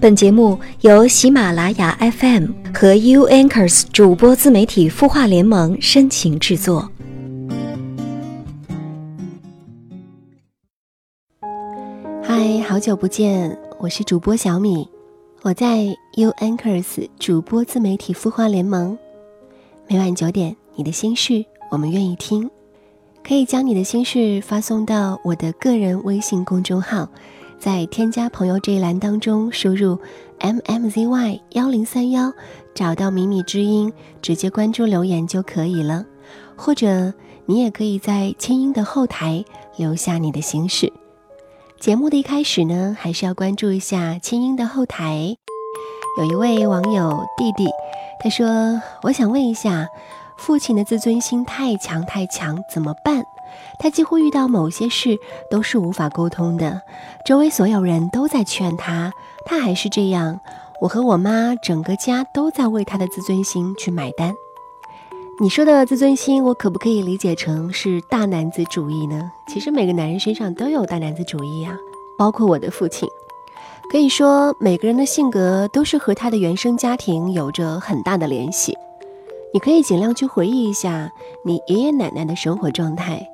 本节目由喜马拉雅 FM 和 U Anchors 主播自媒体孵化联盟深情制作。嗨，好久不见，我是主播小米，我在 U Anchors 主播自媒体孵化联盟。每晚九点，你的心事我们愿意听，可以将你的心事发送到我的个人微信公众号。在添加朋友这一栏当中输入 m m z y 幺零三幺，找到米米之音，直接关注留言就可以了。或者你也可以在清音的后台留下你的心事。节目的一开始呢，还是要关注一下清音的后台。有一位网友弟弟，他说：“我想问一下，父亲的自尊心太强太强，怎么办？”他几乎遇到某些事都是无法沟通的，周围所有人都在劝他，他还是这样。我和我妈整个家都在为他的自尊心去买单。你说的自尊心，我可不可以理解成是大男子主义呢？其实每个男人身上都有大男子主义啊，包括我的父亲。可以说，每个人的性格都是和他的原生家庭有着很大的联系。你可以尽量去回忆一下你爷爷奶奶的生活状态。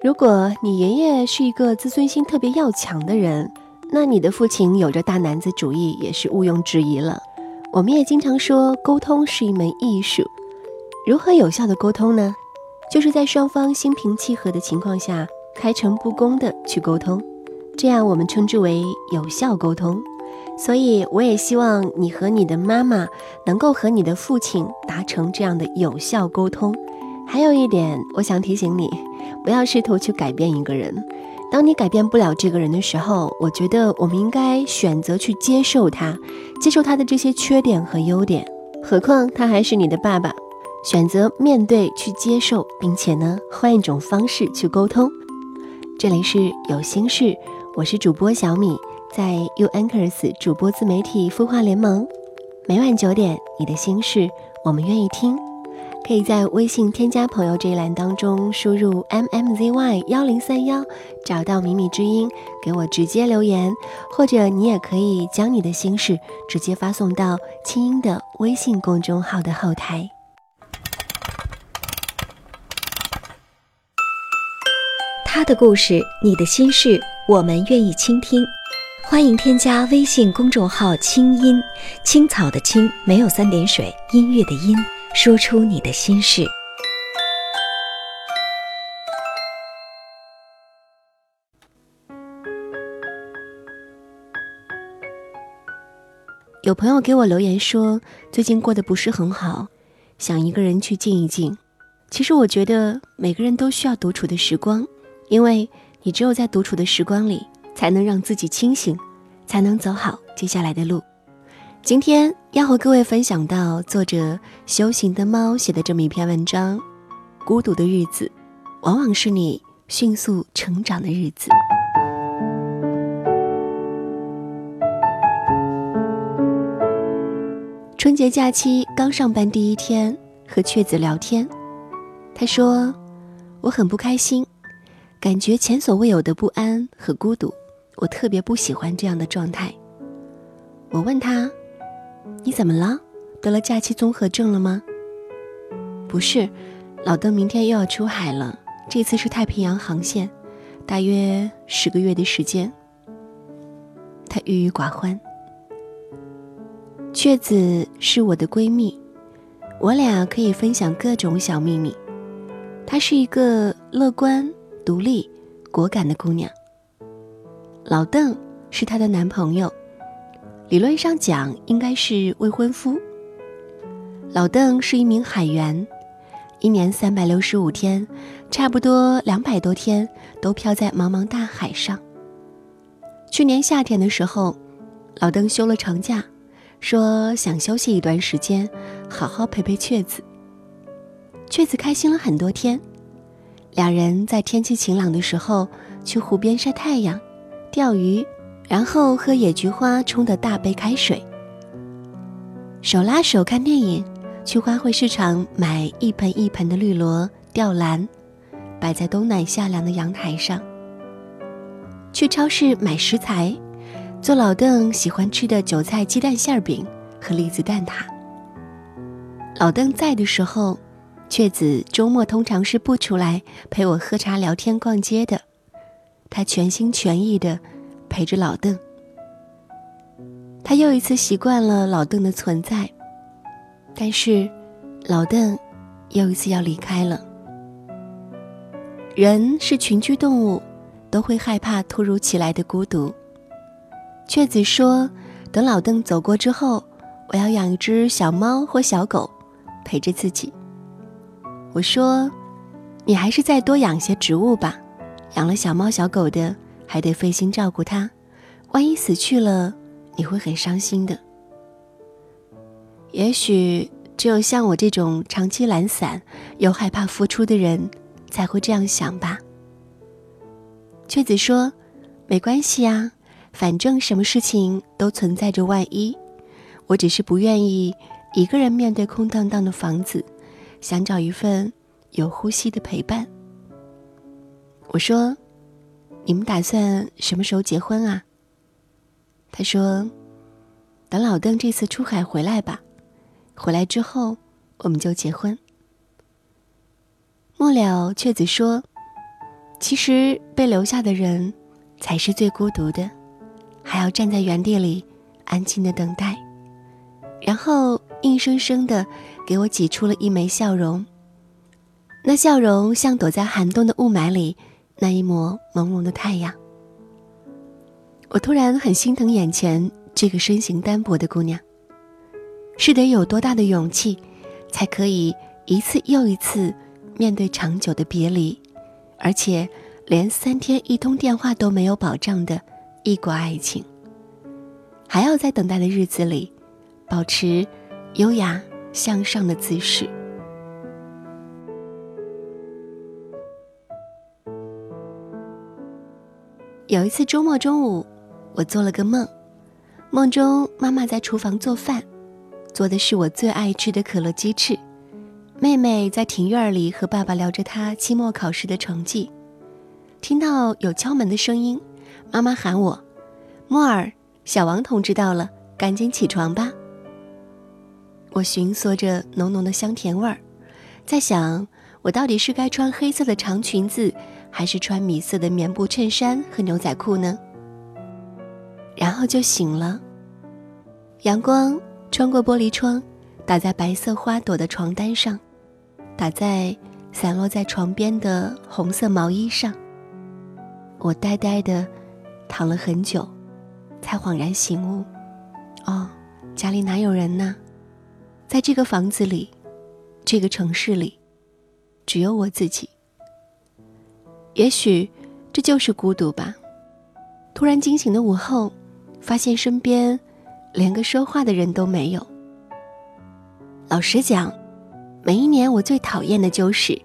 如果你爷爷是一个自尊心特别要强的人，那你的父亲有着大男子主义也是毋庸置疑了。我们也经常说，沟通是一门艺术。如何有效的沟通呢？就是在双方心平气和的情况下，开诚布公的去沟通，这样我们称之为有效沟通。所以，我也希望你和你的妈妈能够和你的父亲达成这样的有效沟通。还有一点，我想提醒你。不要试图去改变一个人。当你改变不了这个人的时候，我觉得我们应该选择去接受他，接受他的这些缺点和优点。何况他还是你的爸爸，选择面对去接受，并且呢，换一种方式去沟通。这里是有心事，我是主播小米，在 U Anchors 主播自媒体孵化联盟，每晚九点，你的心事我们愿意听。可以在微信添加朋友这一栏当中输入 m m z y 幺零三幺，找到米米之音，给我直接留言，或者你也可以将你的心事直接发送到清音的微信公众号的后台。他的故事，你的心事，我们愿意倾听。欢迎添加微信公众号“清音青草”的青，没有三点水，音乐的音。说出你的心事。有朋友给我留言说，最近过得不是很好，想一个人去静一静。其实我觉得每个人都需要独处的时光，因为你只有在独处的时光里，才能让自己清醒，才能走好接下来的路。今天要和各位分享到作者修行的猫写的这么一篇文章：孤独的日子，往往是你迅速成长的日子。春节假期刚上班第一天，和雀子聊天，他说：“我很不开心，感觉前所未有的不安和孤独，我特别不喜欢这样的状态。”我问他。你怎么了？得了假期综合症了吗？不是，老邓明天又要出海了，这次是太平洋航线，大约十个月的时间。他郁郁寡欢。雀子是我的闺蜜，我俩可以分享各种小秘密。她是一个乐观、独立、果敢的姑娘。老邓是她的男朋友。理论上讲，应该是未婚夫。老邓是一名海员，一年三百六十五天，差不多两百多天都漂在茫茫大海上。去年夏天的时候，老邓休了长假，说想休息一段时间，好好陪陪雀子。雀子开心了很多天，两人在天气晴朗的时候去湖边晒太阳、钓鱼。然后喝野菊花冲的大杯开水，手拉手看电影，去花卉市场买一盆一盆的绿萝、吊兰，摆在冬暖夏凉的阳台上。去超市买食材，做老邓喜欢吃的韭菜鸡蛋馅饼和栗子蛋挞。老邓在的时候，雀子周末通常是不出来陪我喝茶聊天逛街的，他全心全意的陪着老邓。他又一次习惯了老邓的存在，但是，老邓又一次要离开了。人是群居动物，都会害怕突如其来的孤独。雀子说：“等老邓走过之后，我要养一只小猫或小狗，陪着自己。”我说：“你还是再多养些植物吧，养了小猫小狗的，还得费心照顾他，万一死去了，你会很伤心的。”也许只有像我这种长期懒散又害怕付出的人。才会这样想吧。雀子说：“没关系呀，反正什么事情都存在着万一。我只是不愿意一个人面对空荡荡的房子，想找一份有呼吸的陪伴。”我说：“你们打算什么时候结婚啊？”他说：“等老邓这次出海回来吧，回来之后我们就结婚。”末了，雀子说：“其实被留下的人，才是最孤独的，还要站在原地里，安静的等待，然后硬生生的给我挤出了一枚笑容。那笑容像躲在寒冬的雾霾里那一抹朦胧的太阳。我突然很心疼眼前这个身形单薄的姑娘，是得有多大的勇气，才可以一次又一次。”面对长久的别离，而且连三天一通电话都没有保障的异国爱情，还要在等待的日子里保持优雅向上的姿势。有一次周末中午，我做了个梦，梦中妈妈在厨房做饭，做的是我最爱吃的可乐鸡翅。妹妹在庭院里和爸爸聊着她期末考试的成绩，听到有敲门的声音，妈妈喊我：“莫尔，小王同志到了，赶紧起床吧。”我寻索着浓浓的香甜味儿，在想我到底是该穿黑色的长裙子，还是穿米色的棉布衬衫和牛仔裤呢？然后就醒了，阳光穿过玻璃窗，打在白色花朵的床单上。打在散落在床边的红色毛衣上。我呆呆的躺了很久，才恍然醒悟：哦，家里哪有人呢？在这个房子里，这个城市里，只有我自己。也许这就是孤独吧。突然惊醒的午后，发现身边连个说话的人都没有。老实讲。每一年，我最讨厌的就是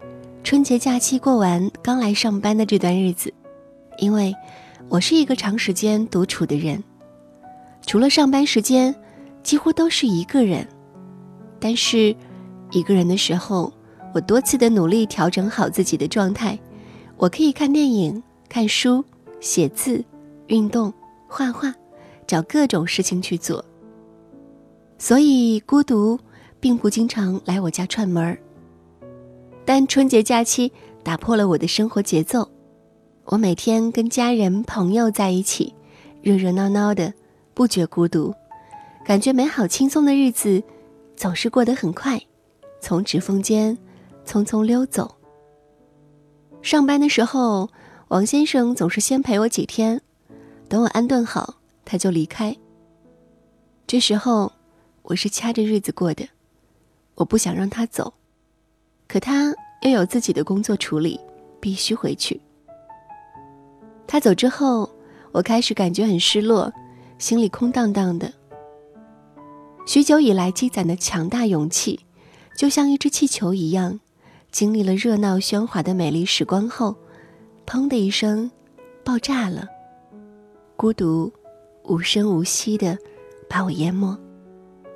春节假期过完刚来上班的这段日子，因为我是一个长时间独处的人，除了上班时间，几乎都是一个人。但是，一个人的时候，我多次的努力调整好自己的状态，我可以看电影、看书、写字、运动、画画，找各种事情去做。所以孤独。并不经常来我家串门儿，但春节假期打破了我的生活节奏。我每天跟家人朋友在一起，热热闹闹的，不觉孤独，感觉美好轻松的日子总是过得很快，从指缝间匆匆溜走。上班的时候，王先生总是先陪我几天，等我安顿好，他就离开。这时候，我是掐着日子过的。我不想让他走，可他又有自己的工作处理，必须回去。他走之后，我开始感觉很失落，心里空荡荡的。许久以来积攒的强大勇气，就像一只气球一样，经历了热闹喧哗的美丽时光后，砰的一声，爆炸了。孤独，无声无息的把我淹没，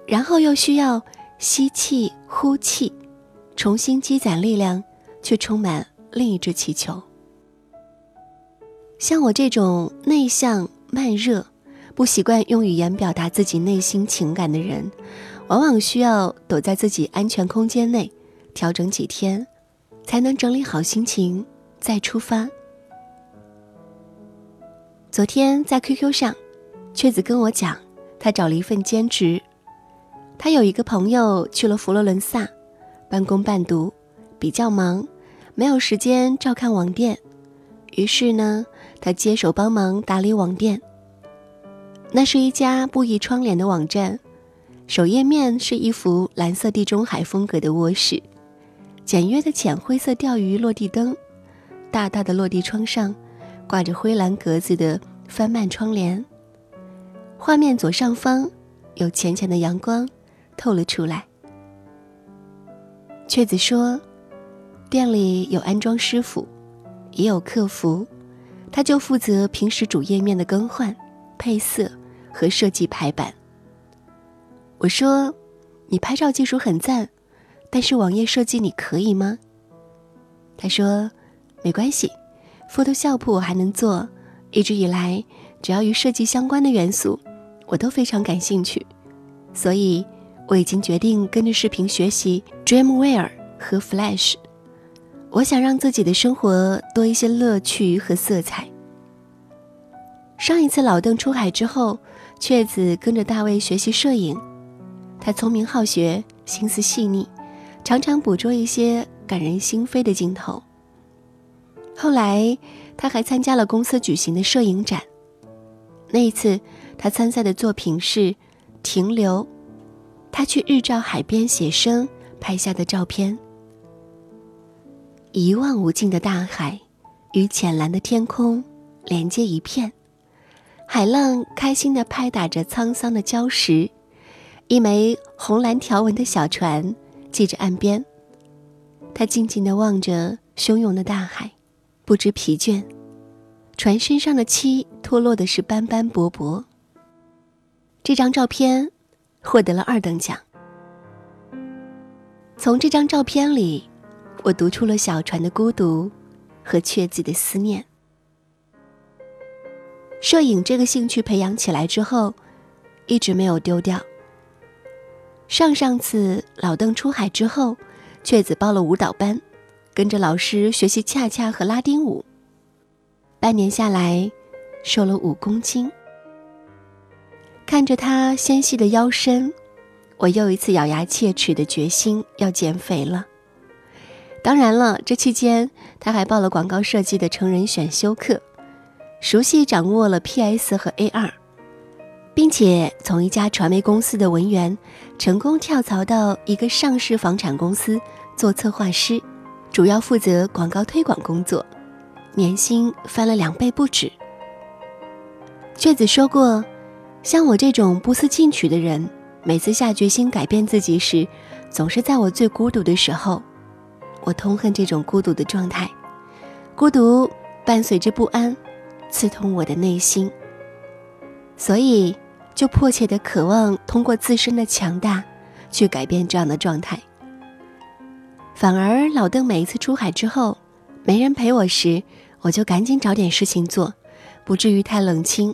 然后又需要。吸气，呼气，重新积攒力量，去充满另一只气球。像我这种内向、慢热、不习惯用语言表达自己内心情感的人，往往需要躲在自己安全空间内，调整几天，才能整理好心情再出发。昨天在 QQ 上，雀子跟我讲，他找了一份兼职。他有一个朋友去了佛罗伦萨，半工半读，比较忙，没有时间照看网店。于是呢，他接手帮忙打理网店。那是一家布艺窗帘的网站，首页面是一幅蓝色地中海风格的卧室，简约的浅灰色钓鱼落地灯，大大的落地窗上挂着灰蓝格子的翻幔窗帘。画面左上方有浅浅的阳光。透了出来。雀子说：“店里有安装师傅，也有客服，他就负责平时主页面的更换、配色和设计排版。”我说：“你拍照技术很赞，但是网页设计你可以吗？”他说：“没关系，Photoshop 我还能做。一直以来，只要与设计相关的元素，我都非常感兴趣，所以。”我已经决定跟着视频学习 Dreamweaver 和 Flash。我想让自己的生活多一些乐趣和色彩。上一次老邓出海之后，雀子跟着大卫学习摄影。他聪明好学，心思细腻，常常捕捉一些感人心扉的镜头。后来，他还参加了公司举行的摄影展。那一次，他参赛的作品是《停留》。他去日照海边写生拍下的照片，一望无尽的大海与浅蓝的天空连接一片，海浪开心地拍打着沧桑的礁石，一枚红蓝条纹的小船系着岸边。他静静地望着汹涌的大海，不知疲倦。船身上的漆脱落的是斑斑驳驳。这张照片。获得了二等奖。从这张照片里，我读出了小船的孤独和雀子的思念。摄影这个兴趣培养起来之后，一直没有丢掉。上上次老邓出海之后，雀子报了舞蹈班，跟着老师学习恰恰和拉丁舞。半年下来，瘦了五公斤。看着他纤细的腰身，我又一次咬牙切齿的决心要减肥了。当然了，这期间他还报了广告设计的成人选修课，熟悉掌握了 PS 和 AR，并且从一家传媒公司的文员成功跳槽到一个上市房产公司做策划师，主要负责广告推广工作，年薪翻了两倍不止。雀子说过。像我这种不思进取的人，每次下决心改变自己时，总是在我最孤独的时候。我痛恨这种孤独的状态，孤独伴随着不安，刺痛我的内心。所以，就迫切的渴望通过自身的强大，去改变这样的状态。反而，老邓每一次出海之后，没人陪我时，我就赶紧找点事情做，不至于太冷清。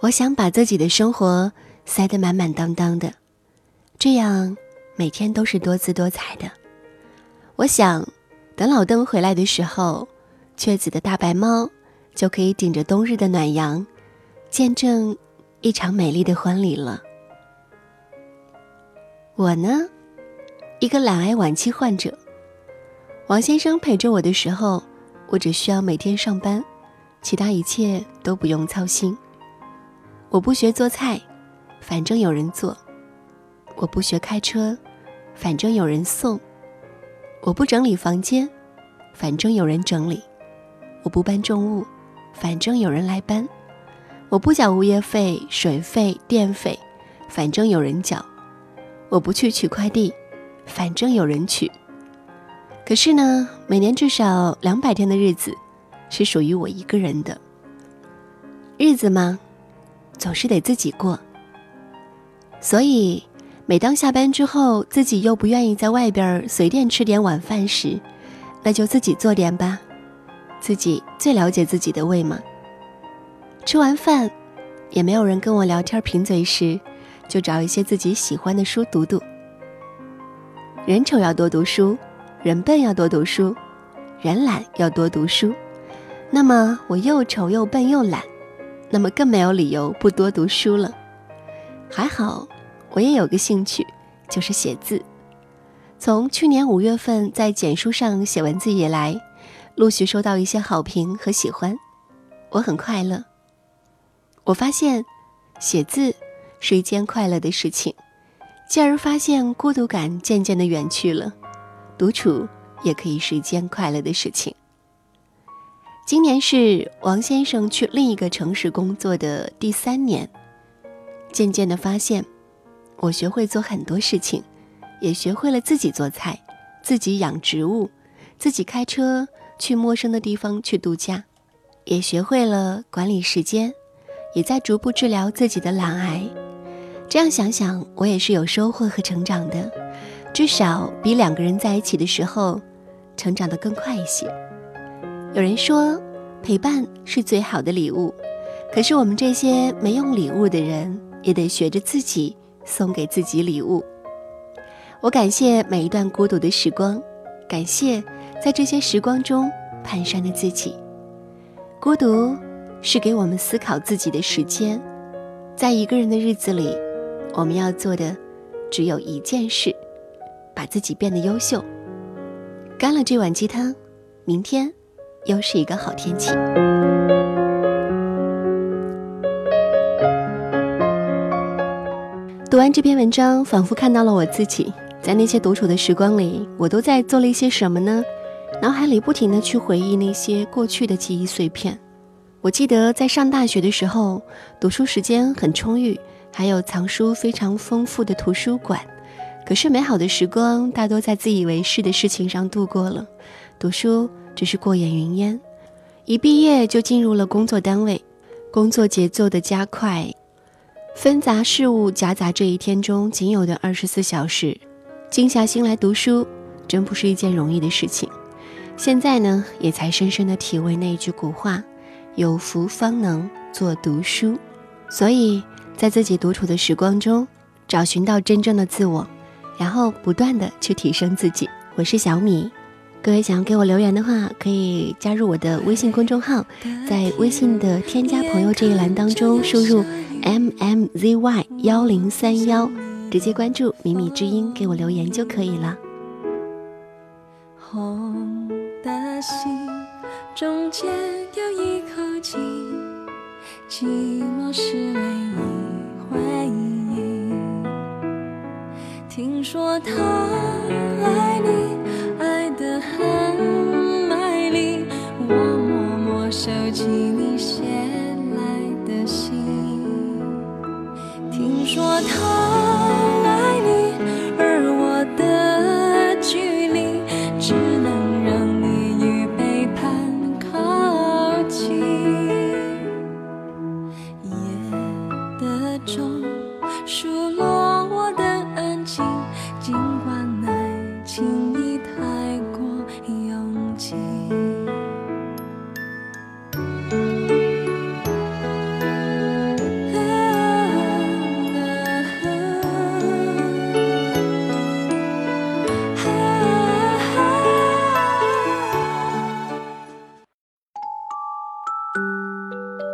我想把自己的生活塞得满满当当的，这样每天都是多姿多彩的。我想，等老邓回来的时候，雀子的大白猫就可以顶着冬日的暖阳，见证一场美丽的婚礼了。我呢，一个懒癌晚期患者，王先生陪着我的时候，我只需要每天上班，其他一切都不用操心。我不学做菜，反正有人做；我不学开车，反正有人送；我不整理房间，反正有人整理；我不搬重物，反正有人来搬；我不缴物业费、水费、电费，反正有人缴；我不去取快递，反正有人取。可是呢，每年至少两百天的日子，是属于我一个人的日子嘛？总是得自己过，所以每当下班之后，自己又不愿意在外边随便吃点晚饭时，那就自己做点吧，自己最了解自己的胃嘛。吃完饭，也没有人跟我聊天贫嘴时，就找一些自己喜欢的书读读。人丑要多读书，人笨要多读书，人懒要多读书。那么我又丑又笨又懒，那么更没有理由不多读书了。还好，我也有个兴趣，就是写字。从去年五月份在简书上写文字以来，陆续收到一些好评和喜欢，我很快乐。我发现，写字是一件快乐的事情。进而发现孤独感渐渐的远去了，独处也可以是一件快乐的事情。今年是王先生去另一个城市工作的第三年，渐渐的发现，我学会做很多事情，也学会了自己做菜，自己养植物，自己开车去陌生的地方去度假，也学会了管理时间，也在逐步治疗自己的懒癌。这样想想，我也是有收获和成长的，至少比两个人在一起的时候，成长得更快一些。有人说，陪伴是最好的礼物，可是我们这些没用礼物的人，也得学着自己送给自己礼物。我感谢每一段孤独的时光，感谢在这些时光中蹒跚的自己。孤独是给我们思考自己的时间，在一个人的日子里。我们要做的只有一件事，把自己变得优秀。干了这碗鸡汤，明天又是一个好天气。读完这篇文章，仿佛看到了我自己在那些独处的时光里，我都在做了一些什么呢？脑海里不停的去回忆那些过去的记忆碎片。我记得在上大学的时候，读书时间很充裕。还有藏书非常丰富的图书馆，可是美好的时光大多在自以为是的事情上度过了，读书只是过眼云烟。一毕业就进入了工作单位，工作节奏的加快，纷杂事物夹杂这一天中仅有的二十四小时，静下心来读书，真不是一件容易的事情。现在呢，也才深深的体味那一句古话：有福方能做读书。所以。在自己独处的时光中，找寻到真正的自我，然后不断的去提升自己。我是小米，各位想要给我留言的话，可以加入我的微信公众号，在微信的添加朋友这一栏当中输入 m m z y 幺零三幺，直接关注米米之音给我留言就可以了。红的心中间有一口气。寂寞是唯一回忆。听说他爱你，爱得很卖力。我默默收起你写来的信。听说他